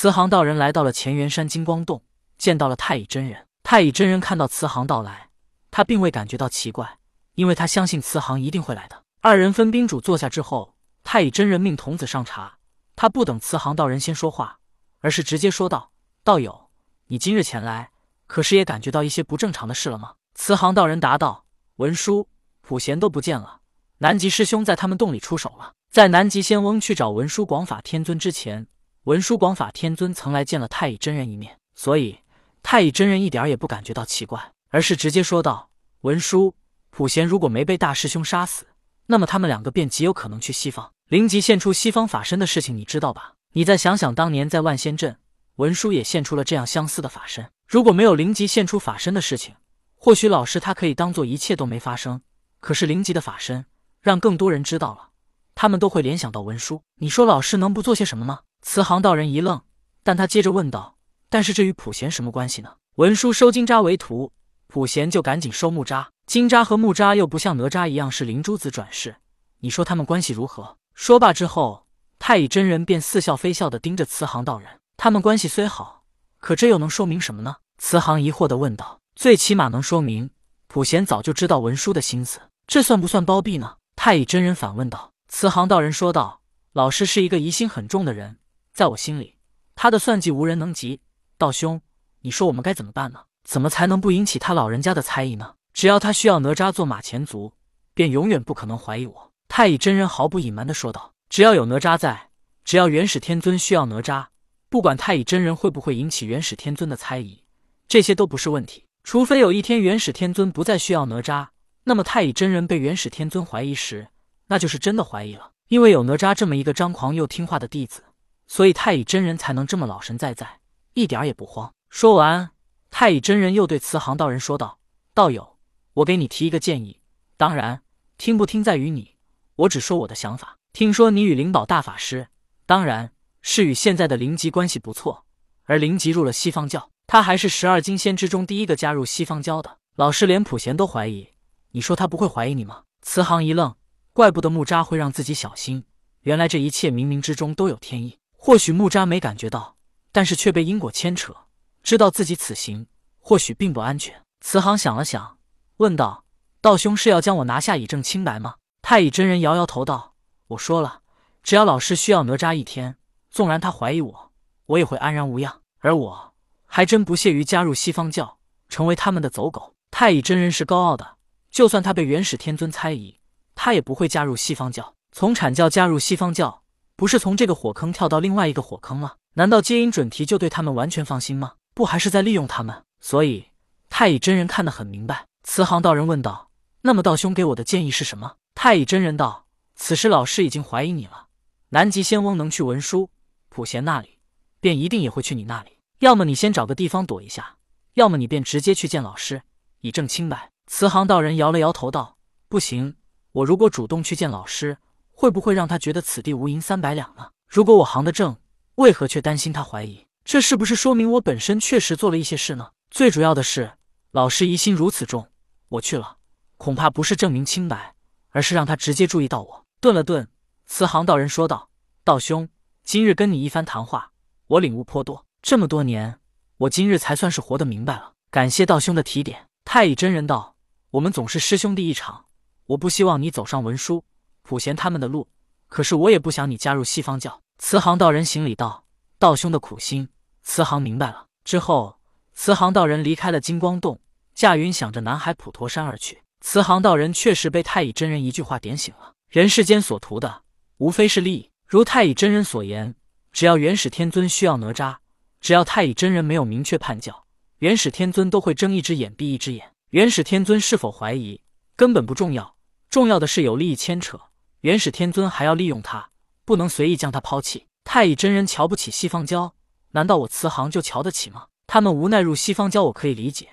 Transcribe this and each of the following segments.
慈航道人来到了乾元山金光洞，见到了太乙真人。太乙真人看到慈航到来，他并未感觉到奇怪，因为他相信慈航一定会来的。二人分宾主坐下之后，太乙真人命童子上茶。他不等慈航道人先说话，而是直接说道：“道友，你今日前来，可是也感觉到一些不正常的事了吗？”慈航道人答道：“文殊、普贤都不见了，南极师兄在他们洞里出手了。在南极仙翁去找文殊广法天尊之前，文殊广法天尊曾来见了太乙真人一面，所以太乙真人一点也不感觉到奇怪，而是直接说道：‘文殊、普贤如果没被大师兄杀死，那么他们两个便极有可能去西方。’”灵吉现出西方法身的事情，你知道吧？你再想想，当年在万仙阵，文殊也现出了这样相似的法身。如果没有灵吉现出法身的事情，或许老师他可以当做一切都没发生。可是灵吉的法身让更多人知道了，他们都会联想到文殊。你说老师能不做些什么吗？慈航道人一愣，但他接着问道：“但是这与普贤什么关系呢？”文殊收金吒为徒，普贤就赶紧收木吒。金吒和木吒又不像哪吒一样是灵珠子转世，你说他们关系如何？说罢之后，太乙真人便似笑非笑的盯着慈航道人。他们关系虽好，可这又能说明什么呢？慈航疑惑的问道。最起码能说明普贤早就知道文殊的心思，这算不算包庇呢？太乙真人反问道。慈航道人说道：“老师是一个疑心很重的人，在我心里，他的算计无人能及。道兄，你说我们该怎么办呢？怎么才能不引起他老人家的猜疑呢？只要他需要哪吒做马前卒，便永远不可能怀疑我。”太乙真人毫不隐瞒的说道：“只要有哪吒在，只要元始天尊需要哪吒，不管太乙真人会不会引起元始天尊的猜疑，这些都不是问题。除非有一天元始天尊不再需要哪吒，那么太乙真人被元始天尊怀疑时，那就是真的怀疑了。因为有哪吒这么一个张狂又听话的弟子，所以太乙真人才能这么老神在在，一点也不慌。”说完，太乙真人又对慈航道人说道：“道友，我给你提一个建议，当然听不听在于你。”我只说我的想法。听说你与灵宝大法师，当然是与现在的灵吉关系不错。而灵吉入了西方教，他还是十二金仙之中第一个加入西方教的。老师连普贤都怀疑，你说他不会怀疑你吗？慈航一愣，怪不得木吒会让自己小心。原来这一切冥冥之中都有天意。或许木扎没感觉到，但是却被因果牵扯，知道自己此行或许并不安全。慈航想了想，问道：“道兄是要将我拿下以证清白吗？”太乙真人摇摇头道：“我说了，只要老师需要哪吒一天，纵然他怀疑我，我也会安然无恙。而我还真不屑于加入西方教，成为他们的走狗。”太乙真人是高傲的，就算他被元始天尊猜疑，他也不会加入西方教。从阐教加入西方教，不是从这个火坑跳到另外一个火坑了？难道接引准提就对他们完全放心吗？不，还是在利用他们？所以太乙真人看得很明白。慈航道人问道：“那么道兄给我的建议是什么？”太乙真人道：“此时老师已经怀疑你了。南极仙翁能去文殊、普贤那里，便一定也会去你那里。要么你先找个地方躲一下，要么你便直接去见老师，以证清白。”慈航道人摇了摇头道：“不行，我如果主动去见老师，会不会让他觉得此地无银三百两呢？如果我行得正，为何却担心他怀疑？这是不是说明我本身确实做了一些事呢？最主要的是，老师疑心如此重，我去了，恐怕不是证明清白。”而是让他直接注意到我。顿了顿，慈航道人说道：“道兄，今日跟你一番谈话，我领悟颇多。这么多年，我今日才算是活得明白了。感谢道兄的提点。”太乙真人道：“我们总是师兄弟一场，我不希望你走上文书、普贤他们的路，可是我也不想你加入西方教。”慈航道人行礼道：“道兄的苦心，慈航明白了。”之后，慈航道人离开了金光洞，驾云想着南海普陀山而去。慈航道人确实被太乙真人一句话点醒了：人世间所图的，无非是利益。如太乙真人所言，只要元始天尊需要哪吒，只要太乙真人没有明确判教，元始天尊都会睁一只眼闭一只眼。元始天尊是否怀疑，根本不重要，重要的是有利益牵扯，元始天尊还要利用他，不能随意将他抛弃。太乙真人瞧不起西方教，难道我慈航就瞧得起吗？他们无奈入西方教，我可以理解，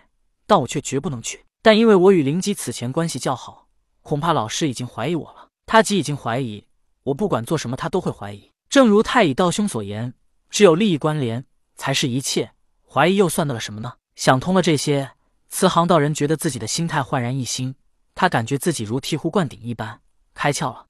但我却绝不能去。但因为我与灵吉此前关系较好，恐怕老师已经怀疑我了。他既已经怀疑我，不管做什么，他都会怀疑。正如太乙道兄所言，只有利益关联才是一切，怀疑又算得了什么呢？想通了这些，慈航道人觉得自己的心态焕然一新，他感觉自己如醍醐灌顶一般，开窍了。